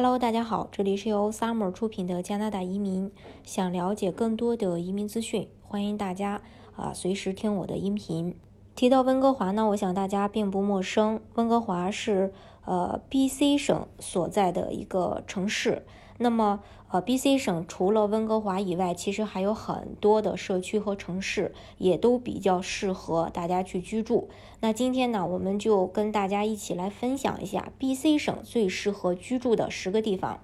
Hello，大家好，这里是由 Summer 出品的加拿大移民。想了解更多的移民资讯，欢迎大家啊随时听我的音频。提到温哥华呢，我想大家并不陌生。温哥华是呃 BC 省所在的一个城市。那么呃 BC 省除了温哥华以外，其实还有很多的社区和城市，也都比较适合大家去居住。那今天呢，我们就跟大家一起来分享一下 BC 省最适合居住的十个地方。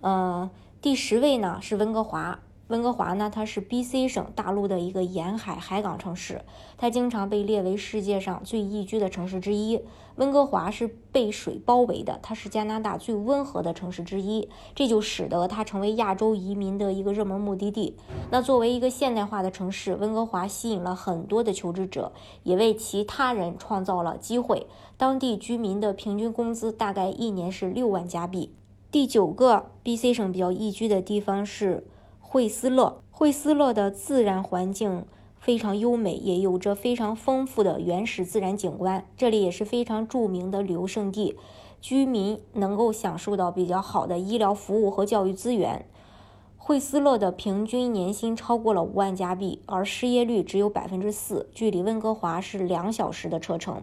呃，第十位呢是温哥华。温哥华呢，它是 B.C 省大陆的一个沿海海港城市，它经常被列为世界上最宜居的城市之一。温哥华是被水包围的，它是加拿大最温和的城市之一，这就使得它成为亚洲移民的一个热门目的地。那作为一个现代化的城市，温哥华吸引了很多的求职者，也为其他人创造了机会。当地居民的平均工资大概一年是六万加币。第九个 B.C 省比较宜居的地方是。惠斯勒，惠斯勒的自然环境非常优美，也有着非常丰富的原始自然景观。这里也是非常著名的旅游胜地，居民能够享受到比较好的医疗服务和教育资源。惠斯勒的平均年薪超过了五万加币，而失业率只有百分之四，距离温哥华是两小时的车程。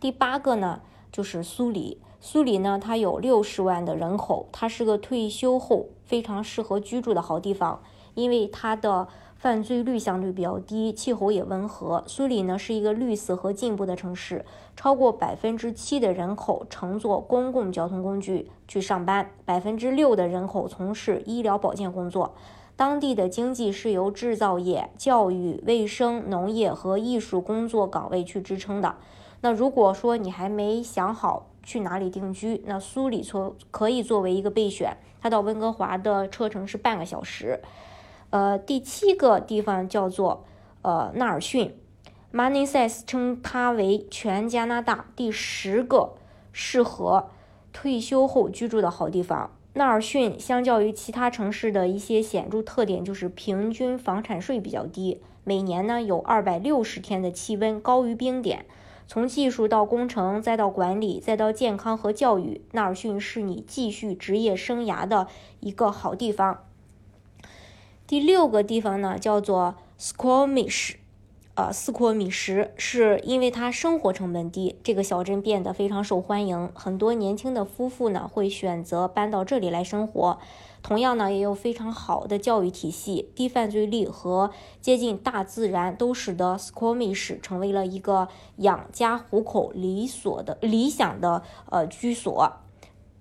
第八个呢，就是苏黎。苏黎呢，它有六十万的人口，它是个退休后非常适合居住的好地方，因为它的犯罪率相对比较低，气候也温和。苏黎呢是一个绿色和进步的城市，超过百分之七的人口乘坐公共交通工具去上班，百分之六的人口从事医疗保健工作。当地的经济是由制造业、教育、卫生、农业和艺术工作岗位去支撑的。那如果说你还没想好，去哪里定居？那苏里作可以作为一个备选，它到温哥华的车程是半个小时。呃，第七个地方叫做呃纳尔逊 m a n i s s 称它为全加拿大第十个适合退休后居住的好地方。纳尔逊相较于其他城市的一些显著特点就是平均房产税比较低，每年呢有二百六十天的气温高于冰点。从技术到工程，再到管理，再到健康和教育，纳尔逊是你继续职业生涯的一个好地方。第六个地方呢，叫做 Squamish，呃，斯科米什，是因为它生活成本低，这个小镇变得非常受欢迎，很多年轻的夫妇呢会选择搬到这里来生活。同样呢，也有非常好的教育体系、低犯罪率和接近大自然，都使得 Squamish 成为了一个养家糊口理所的理想的呃居所。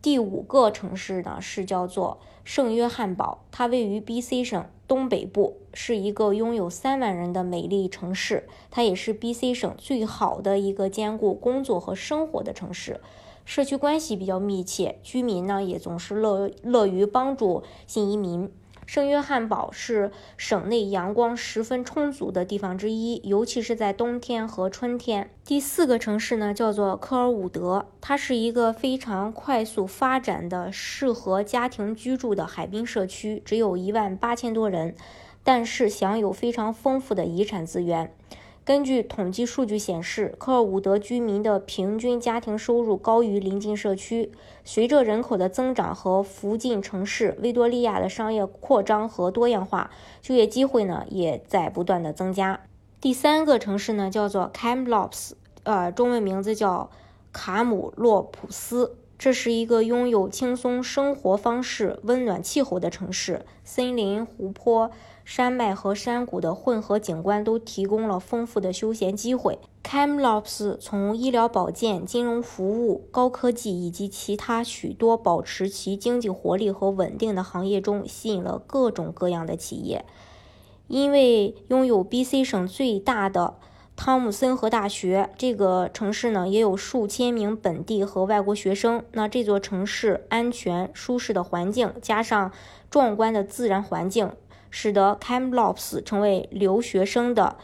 第五个城市呢是叫做圣约翰堡，它位于 BC 省东北部，是一个拥有三万人的美丽城市，它也是 BC 省最好的一个兼顾工作和生活的城市。社区关系比较密切，居民呢也总是乐乐于帮助新移民。圣约翰堡是省内阳光十分充足的地方之一，尤其是在冬天和春天。第四个城市呢叫做科尔伍德，它是一个非常快速发展的、适合家庭居住的海滨社区，只有一万八千多人，但是享有非常丰富的遗产资源。根据统计数据显示，科尔伍德居民的平均家庭收入高于邻近社区。随着人口的增长和附近城市维多利亚的商业扩张和多样化，就业机会呢也在不断的增加。第三个城市呢叫做 Kamloops，呃，中文名字叫卡姆洛普斯。这是一个拥有轻松生活方式、温暖气候的城市，森林、湖泊、山脉和山谷的混合景观都提供了丰富的休闲机会。Kamloops 从医疗保健、金融服务、高科技以及其他许多保持其经济活力和稳定的行业中吸引了各种各样的企业。因为拥有 BC 省最大的汤姆森河大学这个城市呢，也有数千名本地和外国学生。那这座城市安全、舒适的环境，加上壮观的自然环境，使得 Kamloops 成为留学生的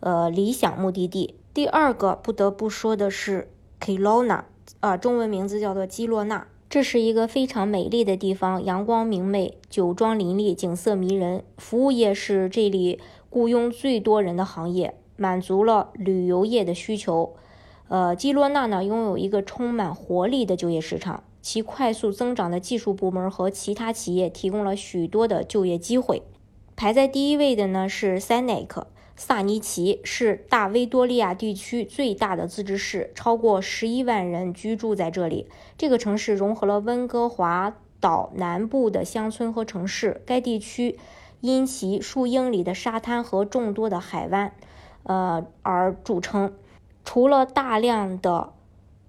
呃理想目的地。第二个不得不说的是 Kelowna，啊，中文名字叫做基洛纳。这是一个非常美丽的地方，阳光明媚，酒庄林立，景色迷人。服务业是这里雇佣最多人的行业。满足了旅游业的需求，呃，基罗纳呢拥有一个充满活力的就业市场。其快速增长的技术部门和其他企业提供了许多的就业机会。排在第一位的呢是 Sanik。萨尼奇是大维多利亚地区最大的自治市，超过十一万人居住在这里。这个城市融合了温哥华岛南部的乡村和城市。该地区因其数英里的沙滩和众多的海湾，呃而著称。除了大量的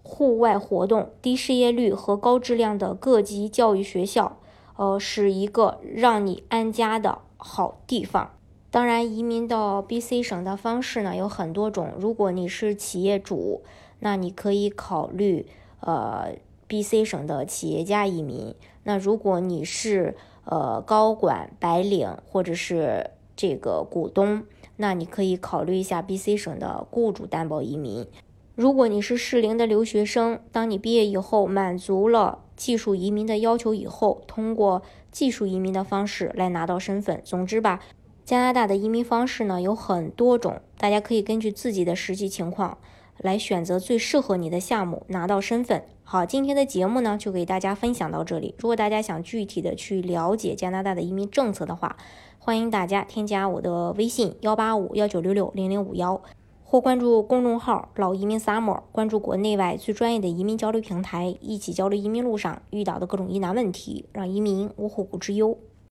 户外活动、低失业率和高质量的各级教育学校，呃，是一个让你安家的好地方。当然，移民到 BC 省的方式呢有很多种。如果你是企业主，那你可以考虑呃 BC 省的企业家移民。那如果你是呃高管、白领或者是这个股东，那你可以考虑一下 BC 省的雇主担保移民。如果你是适龄的留学生，当你毕业以后满足了技术移民的要求以后，通过技术移民的方式来拿到身份。总之吧。加拿大的移民方式呢有很多种，大家可以根据自己的实际情况来选择最适合你的项目，拿到身份。好，今天的节目呢就给大家分享到这里。如果大家想具体的去了解加拿大的移民政策的话，欢迎大家添加我的微信幺八五幺九六六零零五幺，或关注公众号老移民 summer，关注国内外最专业的移民交流平台，一起交流移民路上遇到的各种疑难问题，让移民无后顾之忧。